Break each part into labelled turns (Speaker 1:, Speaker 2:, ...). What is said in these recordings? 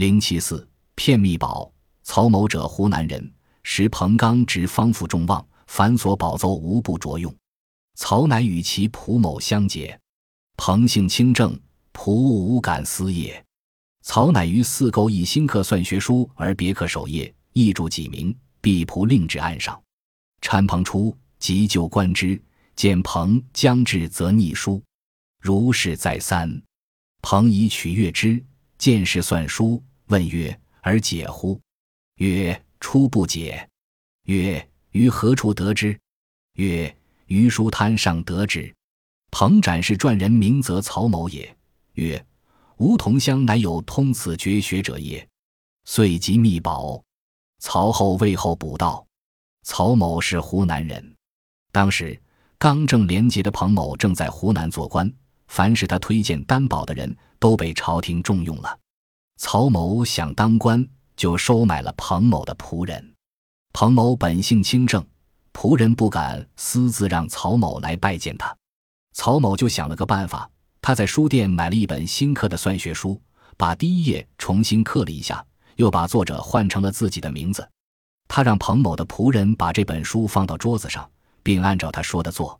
Speaker 1: 零七四骗密宝。曹某者，湖南人，时彭刚之方负众望，凡所宝奏无不着用。曹乃与其蒲某相结。彭性清正，蒲无敢私也。曹乃于四沟以新刻算学书而别刻首页，译注己名，毕蒲令至案上。参彭出，急就观之，见彭将至，则逆书。如是再三，彭以取阅之，见是算书，问曰：“而解乎？”曰：“初不解。”曰：“于何处得之？”曰：“于书摊上得之。”彭展示传人名则曹某也。曰：“吾同乡乃有通此绝学者也。”遂即密保。曹后为后补道：“曹某是湖南人。当时刚正廉洁的彭某正在湖南做官，凡是他推荐担保的人都被朝廷重用了。曹某想当官。”就收买了彭某的仆人，彭某本性清正，仆人不敢私自让曹某来拜见他。曹某就想了个办法，他在书店买了一本新刻的算学书，把第一页重新刻了一下，又把作者换成了自己的名字。他让彭某的仆人把这本书放到桌子上，并按照他说的做。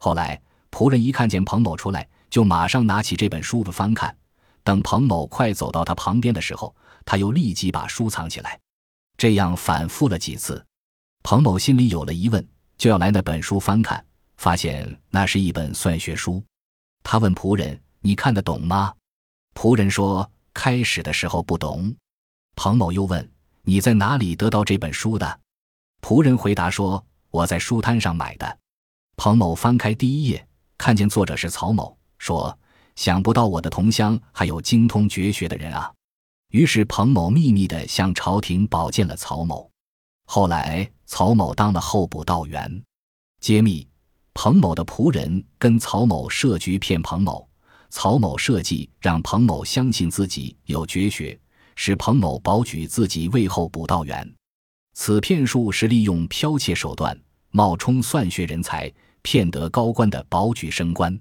Speaker 1: 后来仆人一看见彭某出来，就马上拿起这本书翻看。等彭某快走到他旁边的时候，他又立即把书藏起来，这样反复了几次。彭某心里有了疑问，就要来那本书翻看，发现那是一本算学书。他问仆人：“你看得懂吗？”仆人说：“开始的时候不懂。”彭某又问：“你在哪里得到这本书的？”仆人回答说：“我在书摊上买的。”彭某翻开第一页，看见作者是曹某，说。想不到我的同乡还有精通绝学的人啊！于是彭某秘密地向朝廷保荐了曹某。后来曹某当了候补道员。揭秘：彭某的仆人跟曹某设局骗彭某，曹某设计让彭某相信自己有绝学，使彭某保举自己为候补道员。此骗术是利用剽窃手段冒充算学人才，骗得高官的保举升官。